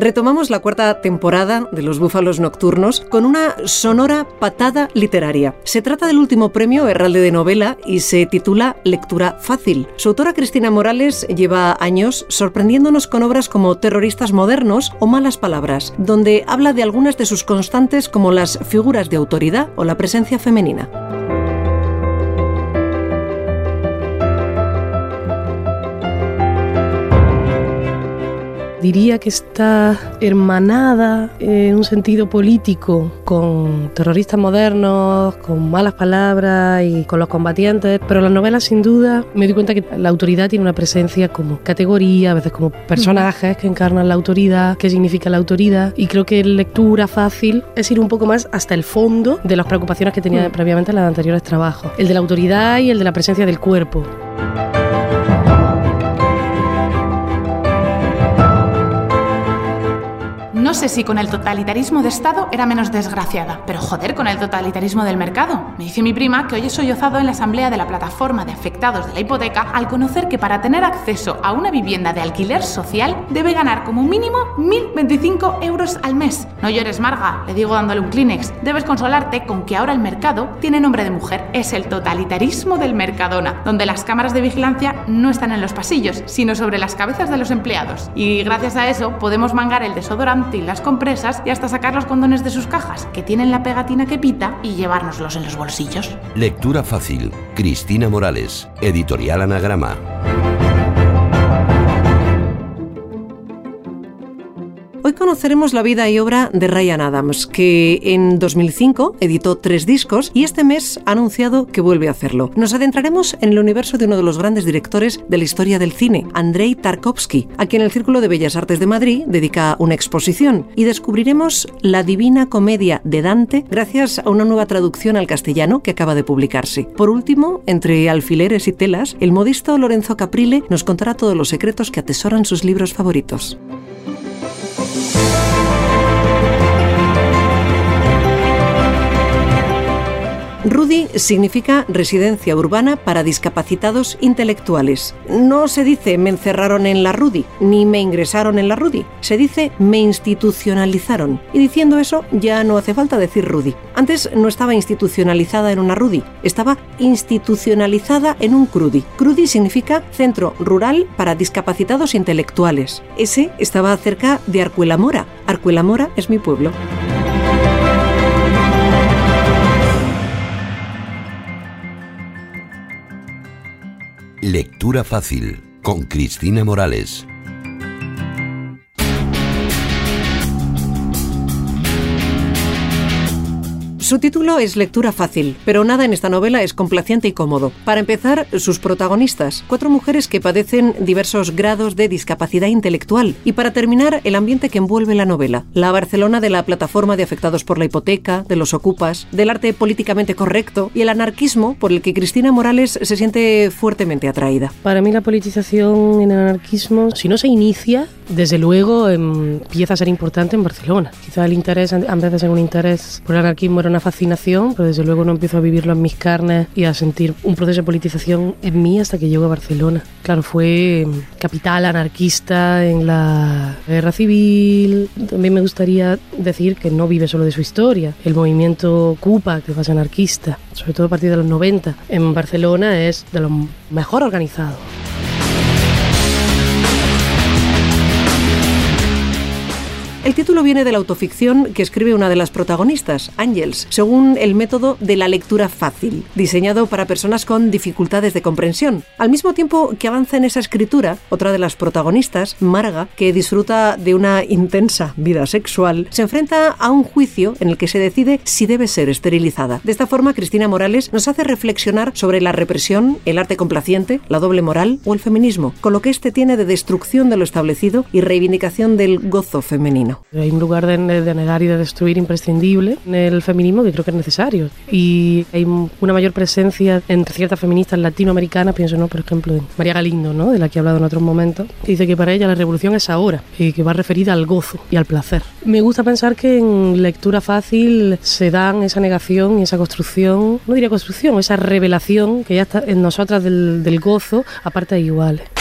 Retomamos la cuarta temporada de Los Búfalos Nocturnos con una sonora patada literaria. Se trata del último premio Herralde de Novela y se titula Lectura Fácil. Su autora Cristina Morales lleva años sorprendiéndonos con obras como Terroristas Modernos o Malas Palabras, donde habla de algunas de sus constantes como las figuras de autoridad o la presencia femenina. Diría que está hermanada en un sentido político con terroristas modernos, con malas palabras y con los combatientes, pero la novela sin duda me di cuenta que la autoridad tiene una presencia como categoría, a veces como personajes que encarnan la autoridad, qué significa la autoridad y creo que lectura fácil es ir un poco más hasta el fondo de las preocupaciones que tenía previamente en los anteriores trabajos, el de la autoridad y el de la presencia del cuerpo. No sé si con el totalitarismo de Estado era menos desgraciada, pero joder con el totalitarismo del mercado. Me dice mi prima que hoy he sollozado en la asamblea de la plataforma de afectados de la hipoteca al conocer que para tener acceso a una vivienda de alquiler social debe ganar como mínimo 1.025 euros al mes. No llores, Marga, le digo dándole un Kleenex. Debes consolarte con que ahora el mercado tiene nombre de mujer. Es el totalitarismo del Mercadona, donde las cámaras de vigilancia no están en los pasillos, sino sobre las cabezas de los empleados. Y gracias a eso podemos mangar el desodorante las compresas y hasta sacar los condones de sus cajas, que tienen la pegatina que pita, y llevárnoslos en los bolsillos. Lectura fácil. Cristina Morales. Editorial Anagrama. Hoy conoceremos la vida y obra de Ryan Adams, que en 2005 editó tres discos y este mes ha anunciado que vuelve a hacerlo. Nos adentraremos en el universo de uno de los grandes directores de la historia del cine, Andrei Tarkovsky, a quien el Círculo de Bellas Artes de Madrid dedica una exposición, y descubriremos la Divina Comedia de Dante gracias a una nueva traducción al castellano que acaba de publicarse. Por último, entre alfileres y telas, el modisto Lorenzo Caprile nos contará todos los secretos que atesoran sus libros favoritos. RUDI significa residencia urbana para discapacitados intelectuales. No se dice me encerraron en la RUDI ni me ingresaron en la RUDI, se dice me institucionalizaron. Y diciendo eso ya no hace falta decir RUDI. Antes no estaba institucionalizada en una RUDI, estaba institucionalizada en un CRUDI. CRUDI significa Centro Rural para Discapacitados Intelectuales. Ese estaba cerca de Arcuelamora. Arcuelamora es mi pueblo. Lectura fácil con Cristina Morales. Su título es lectura fácil, pero nada en esta novela es complaciente y cómodo. Para empezar, sus protagonistas, cuatro mujeres que padecen diversos grados de discapacidad intelectual. Y para terminar, el ambiente que envuelve la novela. La Barcelona de la plataforma de afectados por la hipoteca, de los ocupas, del arte políticamente correcto y el anarquismo por el que Cristina Morales se siente fuertemente atraída. Para mí la politización en el anarquismo, si no se inicia, desde luego empieza a ser importante en Barcelona. Quizá el interés, vez de ser un interés por el anarquismo, era una fascinación, pero desde luego no empiezo a vivirlo en mis carnes y a sentir un proceso de politización en mí hasta que llego a Barcelona. Claro, fue capital anarquista en la guerra civil. También me gustaría decir que no vive solo de su historia. El movimiento Cupa, que fue anarquista, sobre todo a partir de los 90, en Barcelona es de lo mejor organizado. El título viene de la autoficción que escribe una de las protagonistas, Ángels, según el método de la lectura fácil, diseñado para personas con dificultades de comprensión. Al mismo tiempo que avanza en esa escritura, otra de las protagonistas, Marga, que disfruta de una intensa vida sexual, se enfrenta a un juicio en el que se decide si debe ser esterilizada. De esta forma, Cristina Morales nos hace reflexionar sobre la represión, el arte complaciente, la doble moral o el feminismo, con lo que este tiene de destrucción de lo establecido y reivindicación del gozo femenino. Hay un lugar de, de negar y de destruir imprescindible en el feminismo que creo que es necesario. Y hay una mayor presencia entre ciertas feministas latinoamericanas, pienso, ¿no? por ejemplo, en María Galindo, ¿no? de la que he hablado en otros momentos, que dice que para ella la revolución es ahora y que va referida al gozo y al placer. Me gusta pensar que en lectura fácil se dan esa negación y esa construcción, no diría construcción, esa revelación que ya está en nosotras del, del gozo a partes iguales.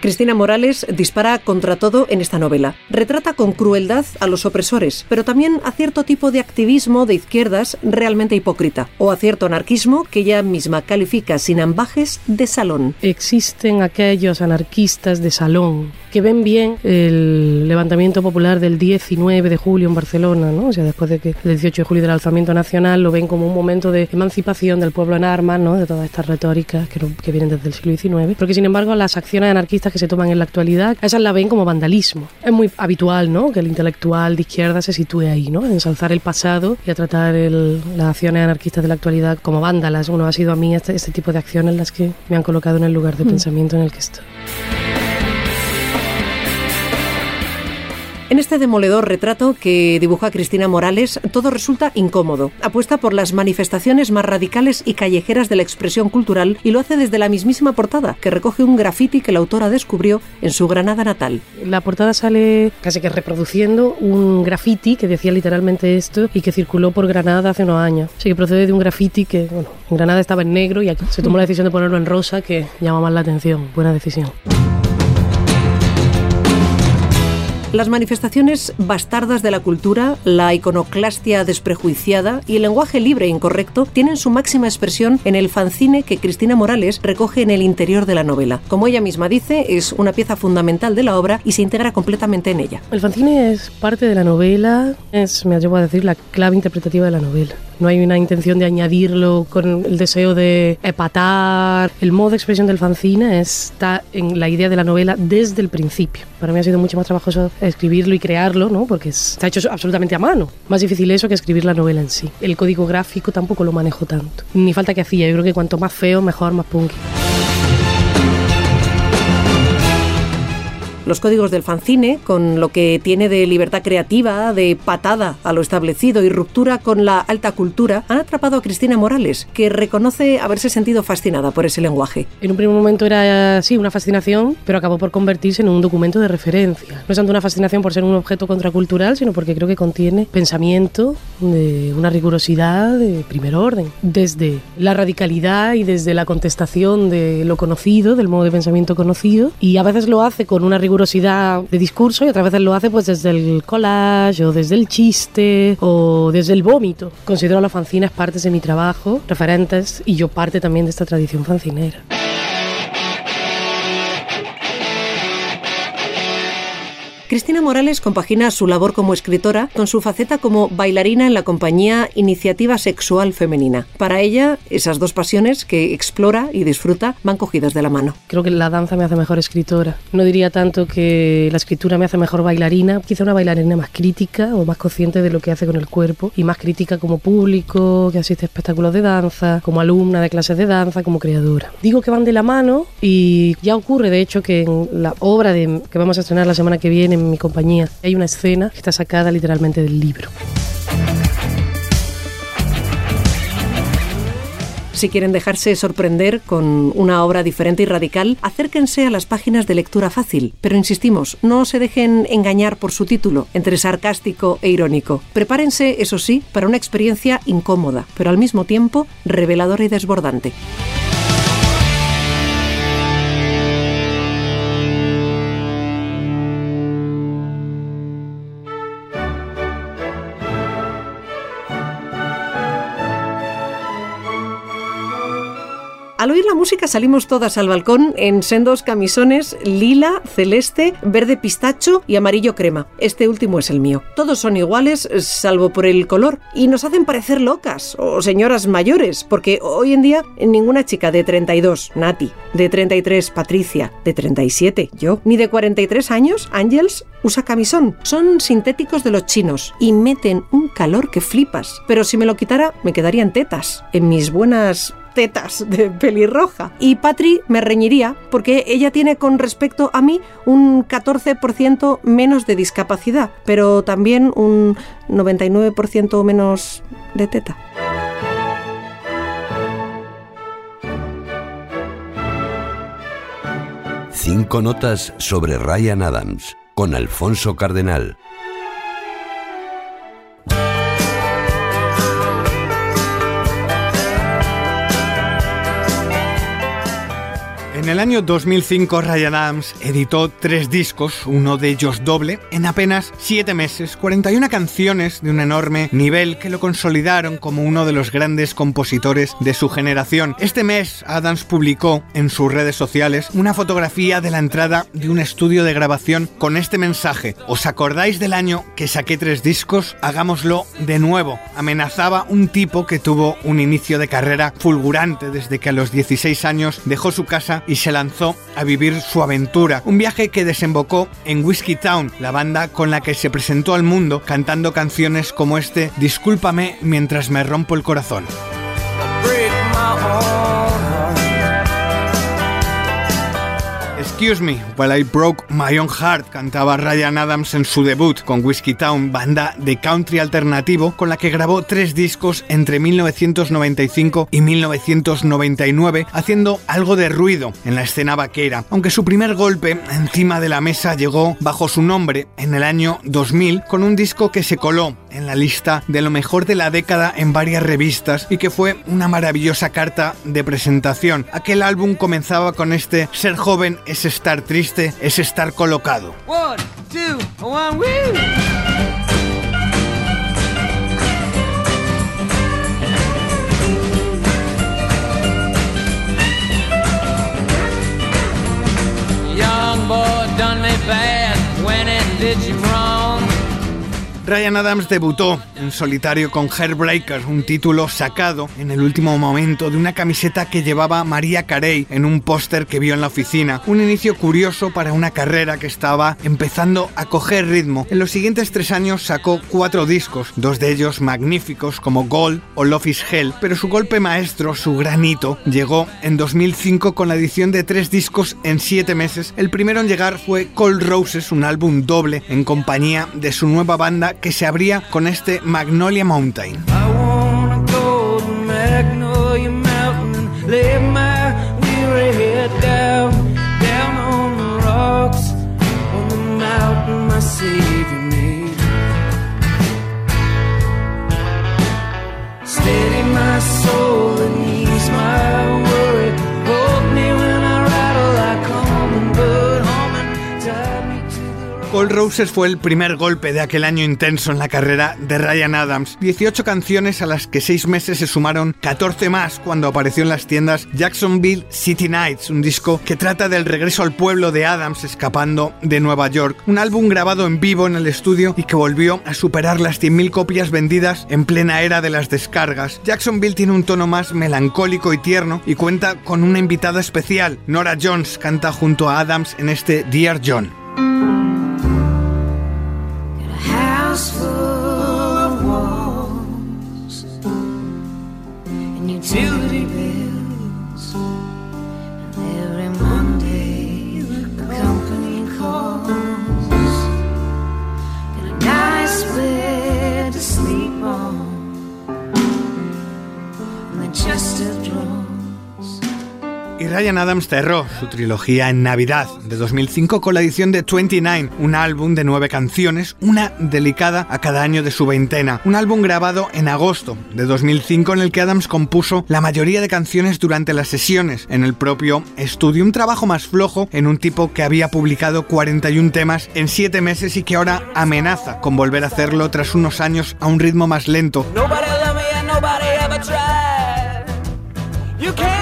Cristina Morales dispara contra todo en esta novela. Retrata con crueldad a los opresores, pero también a cierto tipo de activismo de izquierdas realmente hipócrita, o a cierto anarquismo que ella misma califica sin ambajes de salón. Existen aquellos anarquistas de salón que ven bien el levantamiento popular del 19 de julio en Barcelona, ¿no? O sea, después de que el 18 de julio del alzamiento nacional lo ven como un momento de emancipación del pueblo en armas, ¿no? De todas estas retóricas que, que vienen desde el siglo XIX, porque sin embargo las acciones anarquistas que se toman en la actualidad, esas la ven como vandalismo. Es muy habitual, ¿no? Que el intelectual de izquierda se sitúe ahí, ¿no? En ensalzar el pasado y a tratar el, las acciones anarquistas de la actualidad como vándalas. Bueno, ha sido a mí este, este tipo de acciones las que me han colocado en el lugar de mm. pensamiento en el que estoy. En este demoledor retrato que dibuja Cristina Morales, todo resulta incómodo. Apuesta por las manifestaciones más radicales y callejeras de la expresión cultural y lo hace desde la mismísima portada, que recoge un graffiti que la autora descubrió en su Granada natal. La portada sale casi que reproduciendo un graffiti que decía literalmente esto y que circuló por Granada hace unos años. Así que procede de un graffiti que, bueno, en Granada estaba en negro y aquí se tomó la decisión de ponerlo en rosa, que llama más la atención. Buena decisión. Las manifestaciones bastardas de la cultura, la iconoclastia desprejuiciada y el lenguaje libre e incorrecto tienen su máxima expresión en el fanzine que Cristina Morales recoge en el interior de la novela. Como ella misma dice, es una pieza fundamental de la obra y se integra completamente en ella. El fanzine es parte de la novela, es, me atrevo a decir, la clave interpretativa de la novela. No hay una intención de añadirlo con el deseo de epatar. El modo de expresión del fanzine está en la idea de la novela desde el principio. Para mí ha sido mucho más trabajoso escribirlo y crearlo, ¿no? Porque está hecho absolutamente a mano. Más difícil eso que escribir la novela en sí. El código gráfico tampoco lo manejo tanto. Ni falta que hacía. Yo creo que cuanto más feo, mejor, más punky. Los códigos del fanzine, con lo que tiene de libertad creativa, de patada a lo establecido y ruptura con la alta cultura, han atrapado a Cristina Morales, que reconoce haberse sentido fascinada por ese lenguaje. En un primer momento era, sí, una fascinación, pero acabó por convertirse en un documento de referencia. No es tanto una fascinación por ser un objeto contracultural, sino porque creo que contiene pensamiento de una rigurosidad de primer orden, desde la radicalidad y desde la contestación de lo conocido, del modo de pensamiento conocido, y a veces lo hace con una rigurosidad de discurso y otras veces lo hace pues desde el collage o desde el chiste o desde el vómito. Considero a los fanzines partes de mi trabajo, referentes y yo parte también de esta tradición fancinera. Cristina Morales compagina su labor como escritora con su faceta como bailarina en la compañía Iniciativa Sexual Femenina. Para ella, esas dos pasiones que explora y disfruta van cogidas de la mano. Creo que la danza me hace mejor escritora. No diría tanto que la escritura me hace mejor bailarina, quizá una bailarina más crítica o más consciente de lo que hace con el cuerpo y más crítica como público, que asiste a espectáculos de danza, como alumna de clases de danza, como creadora. Digo que van de la mano y ya ocurre, de hecho, que en la obra de, que vamos a estrenar la semana que viene, mi compañía. Hay una escena que está sacada literalmente del libro. Si quieren dejarse sorprender con una obra diferente y radical, acérquense a las páginas de lectura fácil. Pero insistimos, no se dejen engañar por su título, entre sarcástico e irónico. Prepárense, eso sí, para una experiencia incómoda, pero al mismo tiempo reveladora y desbordante. Al oír la música salimos todas al balcón en sendos camisones lila, celeste, verde pistacho y amarillo crema. Este último es el mío. Todos son iguales, salvo por el color, y nos hacen parecer locas o señoras mayores, porque hoy en día ninguna chica de 32, Nati, de 33, Patricia, de 37, yo, ni de 43 años, Ángels, usa camisón. Son sintéticos de los chinos y meten un calor que flipas. Pero si me lo quitara, me quedarían tetas. En mis buenas tetas de pelirroja. Y Patri me reñiría porque ella tiene con respecto a mí un 14% menos de discapacidad, pero también un 99% menos de teta. Cinco notas sobre Ryan Adams con Alfonso Cardenal. En el año 2005 Ryan Adams editó tres discos, uno de ellos doble, en apenas siete meses, 41 canciones de un enorme nivel que lo consolidaron como uno de los grandes compositores de su generación. Este mes Adams publicó en sus redes sociales una fotografía de la entrada de un estudio de grabación con este mensaje. ¿Os acordáis del año que saqué tres discos? Hagámoslo de nuevo. Amenazaba un tipo que tuvo un inicio de carrera fulgurante desde que a los 16 años dejó su casa y se lanzó a vivir su aventura. Un viaje que desembocó en Whiskey Town, la banda con la que se presentó al mundo cantando canciones como este Discúlpame mientras me rompo el corazón. Excuse Me, While I Broke My Own Heart, cantaba Ryan Adams en su debut con Whiskey Town, banda de country alternativo con la que grabó tres discos entre 1995 y 1999, haciendo algo de ruido en la escena vaquera, aunque su primer golpe encima de la mesa llegó bajo su nombre en el año 2000 con un disco que se coló en la lista de lo mejor de la década en varias revistas y que fue una maravillosa carta de presentación. Aquel álbum comenzaba con este Ser joven es estar triste, es estar colocado. Young boy done me bad when did you. Ryan Adams debutó en solitario con Hairbreaker, un título sacado en el último momento de una camiseta que llevaba María Carey en un póster que vio en la oficina. Un inicio curioso para una carrera que estaba empezando a coger ritmo. En los siguientes tres años sacó cuatro discos, dos de ellos magníficos como Gold o Love is Hell, pero su golpe maestro, su granito, llegó en 2005 con la edición de tres discos en siete meses. El primero en llegar fue Cold Roses, un álbum doble en compañía de su nueva banda que se abría con este Magnolia Mountain. Roses fue el primer golpe de aquel año intenso en la carrera de Ryan Adams. 18 canciones a las que 6 meses se sumaron 14 más cuando apareció en las tiendas Jacksonville City Nights, un disco que trata del regreso al pueblo de Adams escapando de Nueva York. Un álbum grabado en vivo en el estudio y que volvió a superar las 100.000 copias vendidas en plena era de las descargas. Jacksonville tiene un tono más melancólico y tierno y cuenta con una invitada especial. Nora Jones canta junto a Adams en este Dear John. And utility Y Ryan Adams cerró su trilogía en Navidad de 2005 con la edición de 29, un álbum de nueve canciones, una delicada a cada año de su veintena. Un álbum grabado en agosto de 2005 en el que Adams compuso la mayoría de canciones durante las sesiones en el propio estudio. Un trabajo más flojo en un tipo que había publicado 41 temas en 7 meses y que ahora amenaza con volver a hacerlo tras unos años a un ritmo más lento. You can't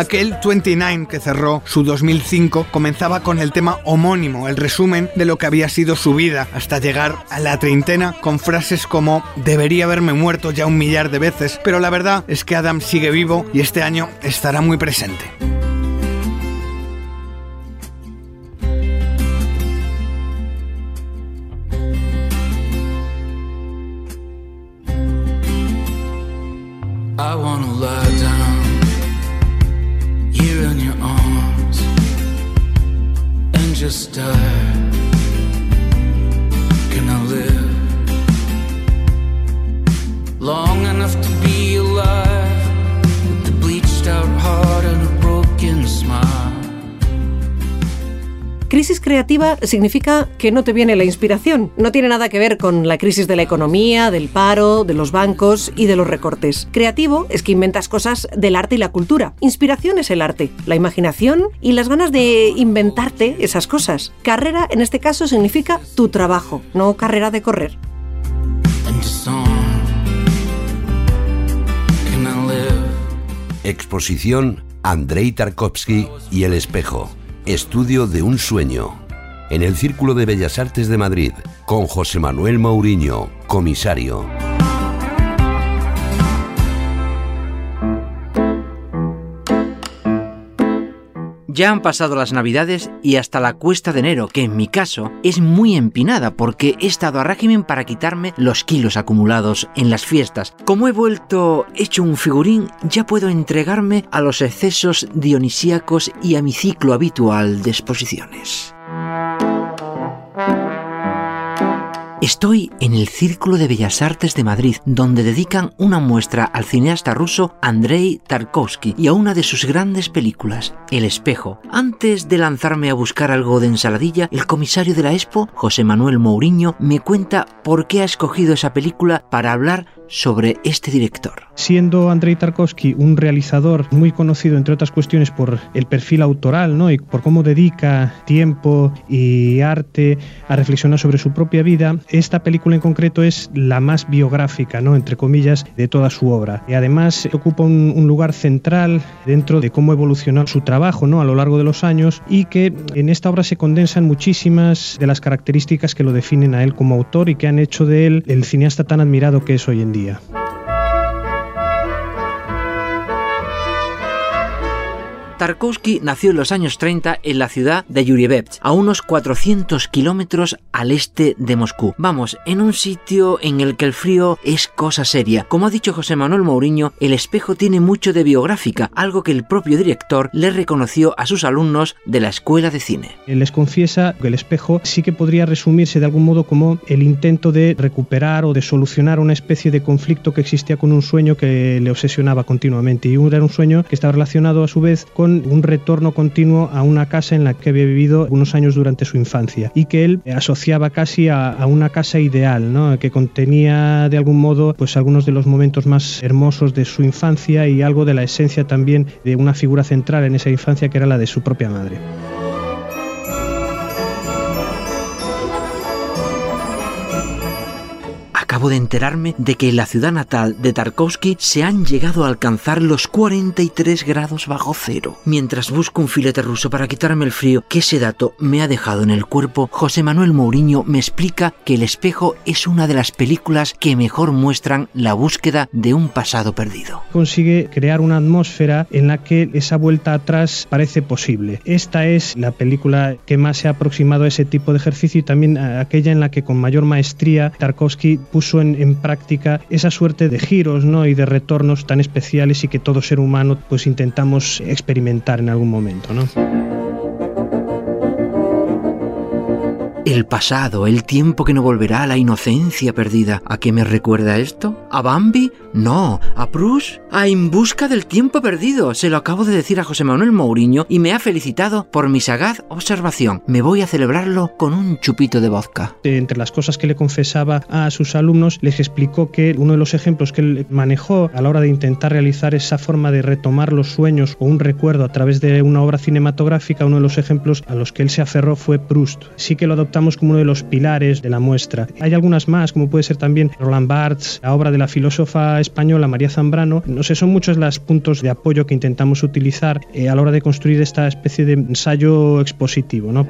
Aquel 29 que cerró su 2005 comenzaba con el tema homónimo, el resumen de lo que había sido su vida, hasta llegar a la treintena con frases como debería haberme muerto ya un millar de veces, pero la verdad es que Adam sigue vivo y este año estará muy presente. Creativa significa que no te viene la inspiración. No tiene nada que ver con la crisis de la economía, del paro, de los bancos y de los recortes. Creativo es que inventas cosas del arte y la cultura. Inspiración es el arte, la imaginación y las ganas de inventarte esas cosas. Carrera en este caso significa tu trabajo, no carrera de correr. Exposición Andrei Tarkovsky y el espejo. Estudio de un sueño. En el Círculo de Bellas Artes de Madrid, con José Manuel Mourinho, comisario. Ya han pasado las navidades y hasta la cuesta de enero, que en mi caso es muy empinada porque he estado a régimen para quitarme los kilos acumulados en las fiestas. Como he vuelto hecho un figurín, ya puedo entregarme a los excesos dionisíacos y a mi ciclo habitual de exposiciones. Música Estoy en el Círculo de Bellas Artes de Madrid, donde dedican una muestra al cineasta ruso Andrei Tarkovsky y a una de sus grandes películas, El espejo. Antes de lanzarme a buscar algo de ensaladilla, el comisario de la Expo, José Manuel Mourinho, me cuenta por qué ha escogido esa película para hablar sobre este director. Siendo Andrei Tarkovsky un realizador muy conocido, entre otras cuestiones, por el perfil autoral ¿no? y por cómo dedica tiempo y arte a reflexionar sobre su propia vida, esta película en concreto es la más biográfica, ¿no? entre comillas, de toda su obra. Y además ocupa un, un lugar central dentro de cómo evolucionó su trabajo ¿no? a lo largo de los años y que en esta obra se condensan muchísimas de las características que lo definen a él como autor y que han hecho de él el cineasta tan admirado que es hoy en día. Tarkovsky nació en los años 30 en la ciudad de Yurievets, a unos 400 kilómetros al este de Moscú. Vamos, en un sitio en el que el frío es cosa seria. Como ha dicho José Manuel Mourinho, el espejo tiene mucho de biográfica, algo que el propio director le reconoció a sus alumnos de la escuela de cine. Les confiesa que el espejo sí que podría resumirse de algún modo como el intento de recuperar o de solucionar una especie de conflicto que existía con un sueño que le obsesionaba continuamente. Y era un sueño que estaba relacionado a su vez con un retorno continuo a una casa en la que había vivido unos años durante su infancia y que él asociaba casi a, a una casa ideal, ¿no? que contenía de algún modo pues algunos de los momentos más hermosos de su infancia y algo de la esencia también de una figura central en esa infancia que era la de su propia madre. De enterarme de que en la ciudad natal de Tarkovsky se han llegado a alcanzar los 43 grados bajo cero. Mientras busco un filete ruso para quitarme el frío que ese dato me ha dejado en el cuerpo, José Manuel Mourinho me explica que El espejo es una de las películas que mejor muestran la búsqueda de un pasado perdido. Consigue crear una atmósfera en la que esa vuelta atrás parece posible. Esta es la película que más se ha aproximado a ese tipo de ejercicio y también aquella en la que con mayor maestría Tarkovsky puso en, en práctica esa suerte de giros ¿no? y de retornos tan especiales y que todo ser humano pues intentamos experimentar en algún momento. ¿no? El pasado, el tiempo que no volverá, la inocencia perdida. ¿A qué me recuerda esto? ¿A Bambi? No. ¿A Proust? A En busca del tiempo perdido. Se lo acabo de decir a José Manuel Mourinho y me ha felicitado por mi sagaz observación. Me voy a celebrarlo con un chupito de vodka. Entre las cosas que le confesaba a sus alumnos, les explicó que uno de los ejemplos que él manejó a la hora de intentar realizar esa forma de retomar los sueños o un recuerdo a través de una obra cinematográfica, uno de los ejemplos a los que él se aferró fue Proust. Sí que lo adoptamos como uno de los pilares de la muestra. Hay algunas más, como puede ser también Roland Barthes, la obra de la filósofa española María Zambrano. No sé, son muchos los puntos de apoyo que intentamos utilizar eh, a la hora de construir esta especie de ensayo expositivo. ¿no?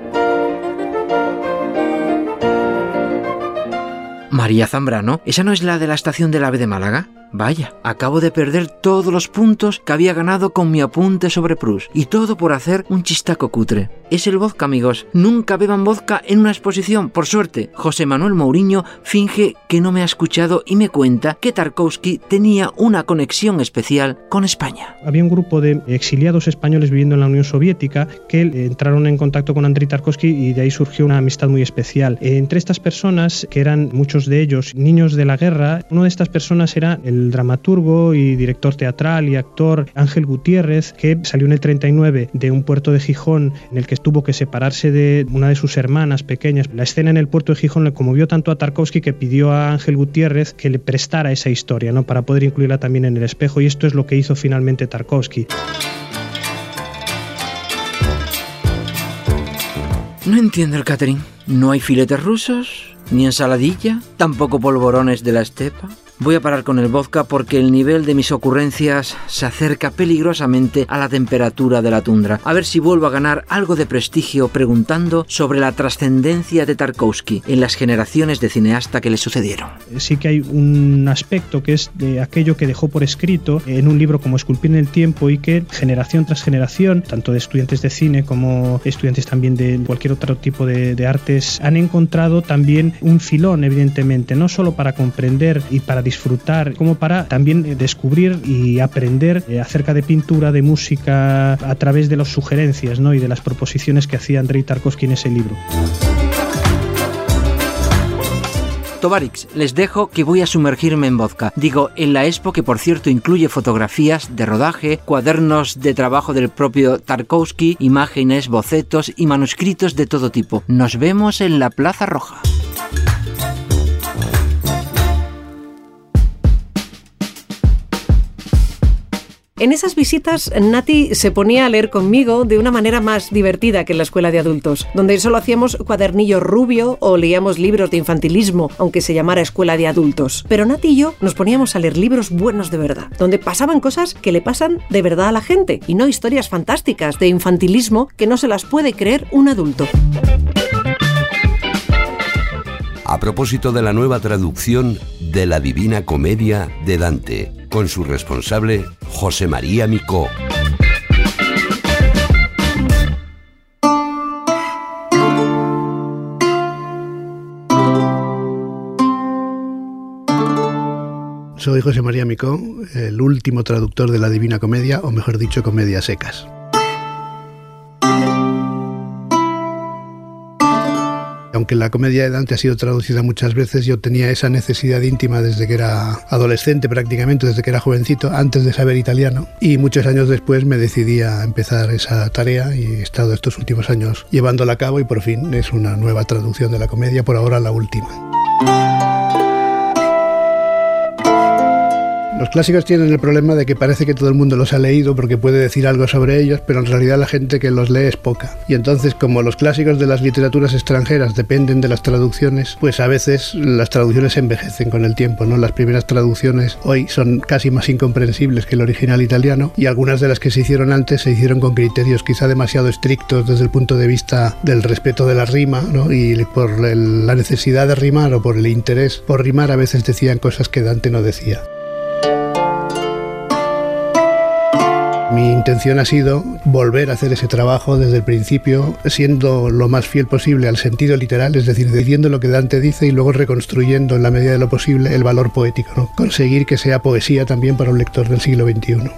María Zambrano, ¿esa no es la de la estación del AVE de Málaga? Vaya, acabo de perder todos los puntos que había ganado con mi apunte sobre Proust, y todo por hacer un chistaco cutre. Es el vodka, amigos. Nunca beban vodka en una exposición, por suerte. José Manuel Mourinho finge que no me ha escuchado y me cuenta que Tarkovsky tenía una conexión especial con España. Había un grupo de exiliados españoles viviendo en la Unión Soviética que entraron en contacto con Andrei Tarkovsky y de ahí surgió una amistad muy especial. Entre estas personas, que eran muchos de ellos niños de la guerra, una de estas personas era el dramaturgo y director teatral y actor Ángel Gutiérrez, que salió en el 39 de un puerto de Gijón en el que tuvo que separarse de una de sus hermanas pequeñas. La escena en el puerto de Gijón le conmovió tanto a Tarkovsky que pidió a Ángel Gutiérrez que le prestara esa historia, ¿no? Para poder incluirla también en el espejo y esto es lo que hizo finalmente Tarkovsky. No entiendo el catering. ¿No hay filetes rusos? ¿Ni ensaladilla? ¿Tampoco polvorones de la estepa? Voy a parar con el vodka porque el nivel de mis ocurrencias se acerca peligrosamente a la temperatura de la tundra. A ver si vuelvo a ganar algo de prestigio preguntando sobre la trascendencia de Tarkovsky en las generaciones de cineasta que le sucedieron. Sí que hay un aspecto que es de aquello que dejó por escrito en un libro como Esculpir en el tiempo y que generación tras generación, tanto de estudiantes de cine como estudiantes también de cualquier otro tipo de, artes, han encontrado también un filón, evidentemente, no solo para comprender y para disfrutar, como para también eh, descubrir y aprender eh, acerca de pintura, de música, a través de las sugerencias ¿no? y de las proposiciones que hacía Andrei Tarkovsky en ese libro. Tovarix, les dejo que voy a sumergirme en vodka. Digo, en la expo que por cierto incluye fotografías de rodaje, cuadernos de trabajo del propio Tarkovsky, imágenes, bocetos y manuscritos de todo tipo. Nos vemos en la Plaza Roja. En esas visitas, Nati se ponía a leer conmigo de una manera más divertida que en la escuela de adultos, donde solo hacíamos cuadernillo rubio o leíamos libros de infantilismo, aunque se llamara escuela de adultos. Pero Nati y yo nos poníamos a leer libros buenos de verdad, donde pasaban cosas que le pasan de verdad a la gente, y no historias fantásticas de infantilismo que no se las puede creer un adulto. A propósito de la nueva traducción de la Divina Comedia de Dante, con su responsable José María Micó. Soy José María Micó, el último traductor de la Divina Comedia, o mejor dicho, Comedias Secas. Aunque la comedia de Dante ha sido traducida muchas veces, yo tenía esa necesidad íntima desde que era adolescente prácticamente, desde que era jovencito, antes de saber italiano. Y muchos años después me decidí a empezar esa tarea y he estado estos últimos años llevándola a cabo y por fin es una nueva traducción de la comedia, por ahora la última. Los clásicos tienen el problema de que parece que todo el mundo los ha leído porque puede decir algo sobre ellos, pero en realidad la gente que los lee es poca. Y entonces, como los clásicos de las literaturas extranjeras dependen de las traducciones, pues a veces las traducciones envejecen con el tiempo, ¿no? Las primeras traducciones hoy son casi más incomprensibles que el original italiano y algunas de las que se hicieron antes se hicieron con criterios quizá demasiado estrictos desde el punto de vista del respeto de la rima, ¿no? Y por la necesidad de rimar o por el interés por rimar a veces decían cosas que Dante no decía. Mi intención ha sido volver a hacer ese trabajo desde el principio, siendo lo más fiel posible al sentido literal, es decir, diciendo lo que Dante dice y luego reconstruyendo en la medida de lo posible el valor poético, conseguir que sea poesía también para un lector del siglo XXI.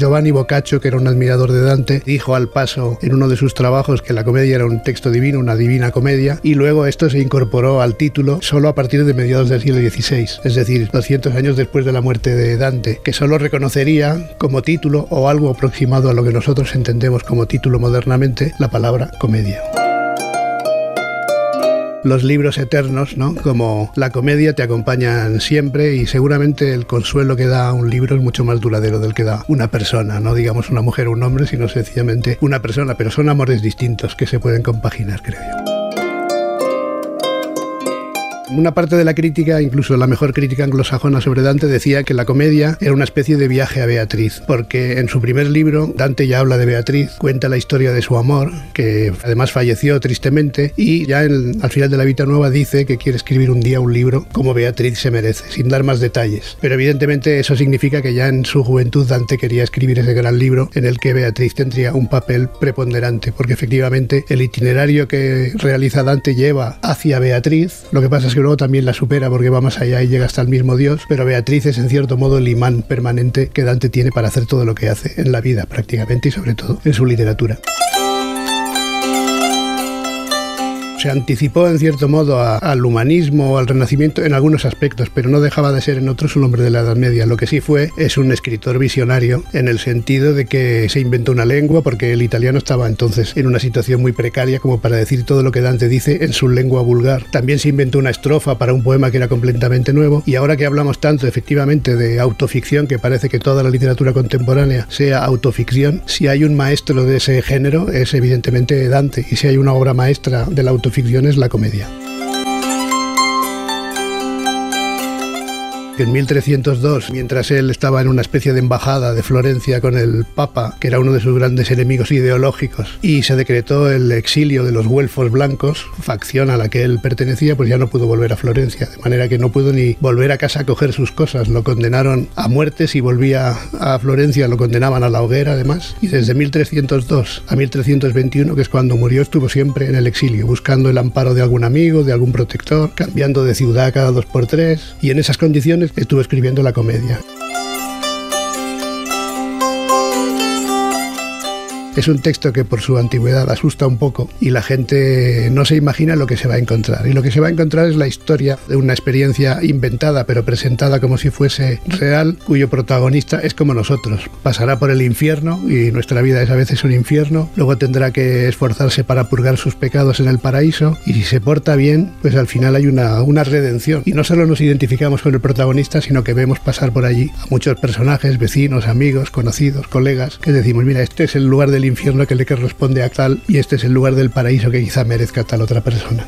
Giovanni Boccaccio, que era un admirador de Dante, dijo al paso en uno de sus trabajos que la comedia era un texto divino, una divina comedia, y luego esto se incorporó al título solo a partir de mediados del siglo XVI, es decir, 200 años después de la muerte de Dante, que solo reconocería como título o algo aproximado a lo que nosotros entendemos como título modernamente la palabra comedia. Los libros eternos, ¿no? Como la comedia te acompañan siempre y seguramente el consuelo que da un libro es mucho más duradero del que da una persona, no digamos una mujer o un hombre, sino sencillamente una persona, pero son amores distintos que se pueden compaginar, creo yo. Una parte de la crítica, incluso la mejor crítica anglosajona sobre Dante, decía que la comedia era una especie de viaje a Beatriz, porque en su primer libro Dante ya habla de Beatriz, cuenta la historia de su amor, que además falleció tristemente, y ya en- al final de la vida nueva dice que quiere escribir un día un libro como Beatriz se merece, sin dar más detalles. Pero evidentemente eso significa que ya en su juventud Dante quería escribir ese gran libro en el que Beatriz tendría un papel preponderante, porque efectivamente el itinerario que realiza Dante lleva hacia Beatriz, lo que pasa es que luego también la supera porque va más allá y llega hasta el mismo Dios, pero Beatriz es en cierto modo el imán permanente que Dante tiene para hacer todo lo que hace en la vida prácticamente y sobre todo en su literatura. Se anticipó en cierto modo al humanismo, al renacimiento en algunos aspectos, pero no dejaba de ser en otros un hombre de la Edad Media. Lo que sí fue es un escritor visionario en el sentido de que se inventó una lengua porque el italiano estaba entonces en una situación muy precaria como para decir todo lo que Dante dice en su lengua vulgar. También se inventó una estrofa para un poema que era completamente nuevo y ahora que hablamos tanto efectivamente de autoficción, que parece que toda la literatura contemporánea sea autoficción, si hay un maestro de ese género es evidentemente Dante y si hay una obra maestra de la autoficción es la comedia. En 1302, mientras él estaba en una especie de embajada de Florencia con el Papa, que era uno de sus grandes enemigos ideológicos, y se decretó el exilio de los güelfos blancos, facción a la que él pertenecía, pues ya no pudo volver a Florencia, de manera que no pudo ni volver a casa a coger sus cosas. Lo condenaron a muerte si volvía a Florencia, lo condenaban a la hoguera además, y desde 1302 a 1321, que es cuando murió, estuvo siempre en el exilio, buscando el amparo de algún amigo, de algún protector, cambiando de ciudad cada dos por tres, y en esas condiciones estuvo escribiendo la comedia. Es un texto que por su antigüedad asusta un poco y la gente no se imagina lo que se va a encontrar. Y lo que se va a encontrar es la historia de una experiencia inventada pero presentada como si fuese real, cuyo protagonista es como nosotros. Pasará por el infierno y nuestra vida es a veces un infierno. Luego tendrá que esforzarse para purgar sus pecados en el paraíso y si se porta bien, pues al final hay una, una redención. Y no solo nos identificamos con el protagonista, sino que vemos pasar por allí a muchos personajes, vecinos, amigos, conocidos, colegas, que decimos, mira, este es el lugar del infierno que le corresponde a tal y este es el lugar del paraíso que quizá merezca tal otra persona.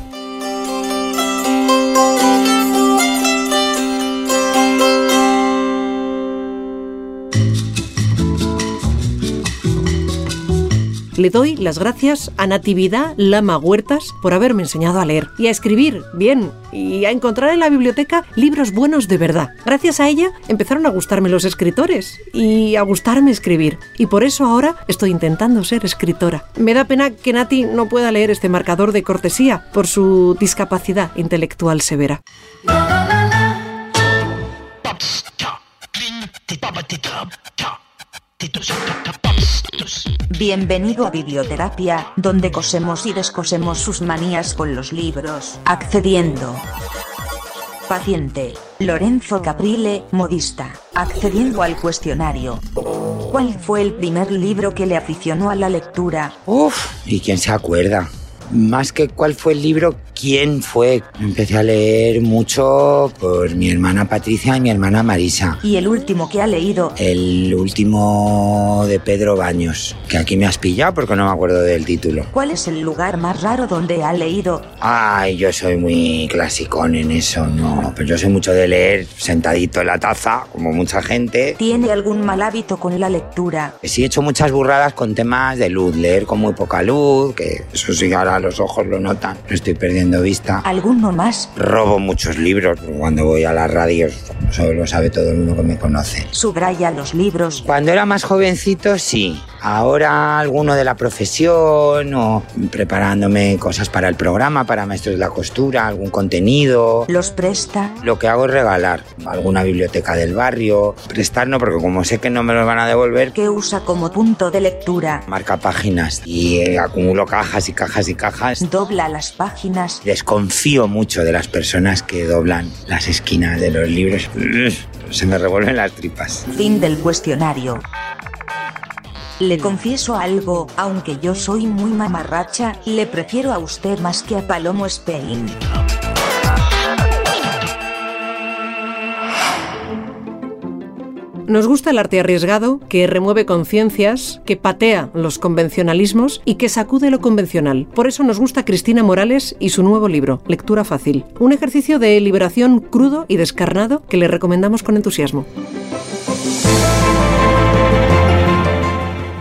Le doy las gracias a Natividad Lama Huertas por haberme enseñado a leer y a escribir bien y a encontrar en la biblioteca libros buenos de verdad. Gracias a ella empezaron a gustarme los escritores y a gustarme escribir. Y por eso ahora estoy intentando ser escritora. Me da pena que Nati no pueda leer este marcador de cortesía por su discapacidad intelectual severa. Bienvenido a Biblioterapia, donde cosemos y descosemos sus manías con los libros. Accediendo. Paciente. Lorenzo Caprile, modista. Accediendo al cuestionario. ¿Cuál fue el primer libro que le aficionó a la lectura? Uf, ¿y quién se acuerda? Más que cuál fue el libro, quién fue. Empecé a leer mucho por mi hermana Patricia y mi hermana Marisa. Y el último que ha leído. El último de Pedro Baños, que aquí me has pillado porque no me acuerdo del título. ¿Cuál es el lugar más raro donde ha leído? Ay, yo soy muy clasicón en eso, no. Pero yo soy mucho de leer sentadito en la taza, como mucha gente. ¿Tiene algún mal hábito con la lectura? Sí he hecho muchas burradas con temas de luz, leer con muy poca luz, que eso sí ahora los ojos lo notan, no estoy perdiendo vista. ¿Alguno más? Robo muchos libros cuando voy a las radios, eso lo sabe todo el mundo que me conoce. Subraya los libros. Cuando era más jovencito, sí. Ahora alguno de la profesión o preparándome cosas para el programa, para maestros de la costura, algún contenido. ¿Los presta? Lo que hago es regalar alguna biblioteca del barrio. Prestar no, porque como sé que no me los van a devolver, ¿Qué usa como punto de lectura? marca páginas y eh, acumulo cajas y cajas y cajas. Dobla las páginas. Desconfío mucho de las personas que doblan las esquinas de los libros. Se me revuelven las tripas. Fin del cuestionario. Le confieso algo, aunque yo soy muy mamarracha, le prefiero a usted más que a Palomo Spain. Nos gusta el arte arriesgado, que remueve conciencias, que patea los convencionalismos y que sacude lo convencional. Por eso nos gusta Cristina Morales y su nuevo libro, Lectura Fácil. Un ejercicio de liberación crudo y descarnado que le recomendamos con entusiasmo.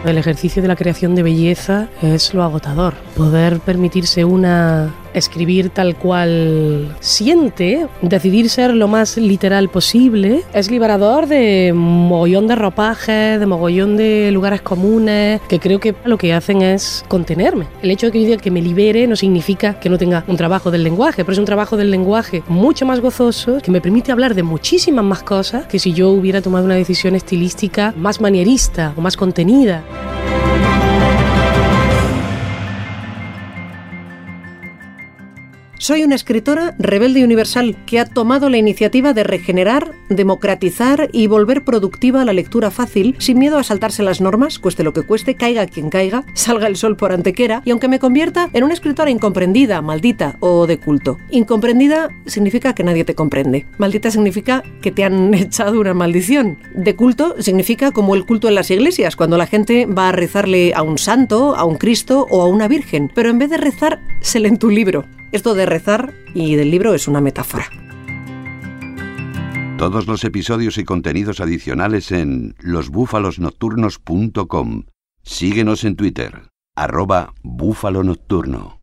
El ejercicio de la creación de belleza es lo agotador. Poder permitirse una escribir tal cual siente, decidir ser lo más literal posible, es liberador de mogollón de ropajes, de mogollón de lugares comunes, que creo que lo que hacen es contenerme. El hecho de que yo diga que me libere no significa que no tenga un trabajo del lenguaje, pero es un trabajo del lenguaje mucho más gozoso, que me permite hablar de muchísimas más cosas que si yo hubiera tomado una decisión estilística más manierista o más contenida. Soy una escritora rebelde universal que ha tomado la iniciativa de regenerar, democratizar y volver productiva la lectura fácil, sin miedo a saltarse las normas, cueste lo que cueste, caiga quien caiga, salga el sol por antequera, y aunque me convierta en una escritora incomprendida, maldita o de culto. Incomprendida significa que nadie te comprende. Maldita significa que te han echado una maldición. De culto significa como el culto en las iglesias, cuando la gente va a rezarle a un santo, a un Cristo o a una virgen, pero en vez de rezar, se leen tu libro. Esto de rezar y del libro es una metáfora. Todos los episodios y contenidos adicionales en losbúfalosnocturnos.com. Síguenos en Twitter, arroba búfalo nocturno.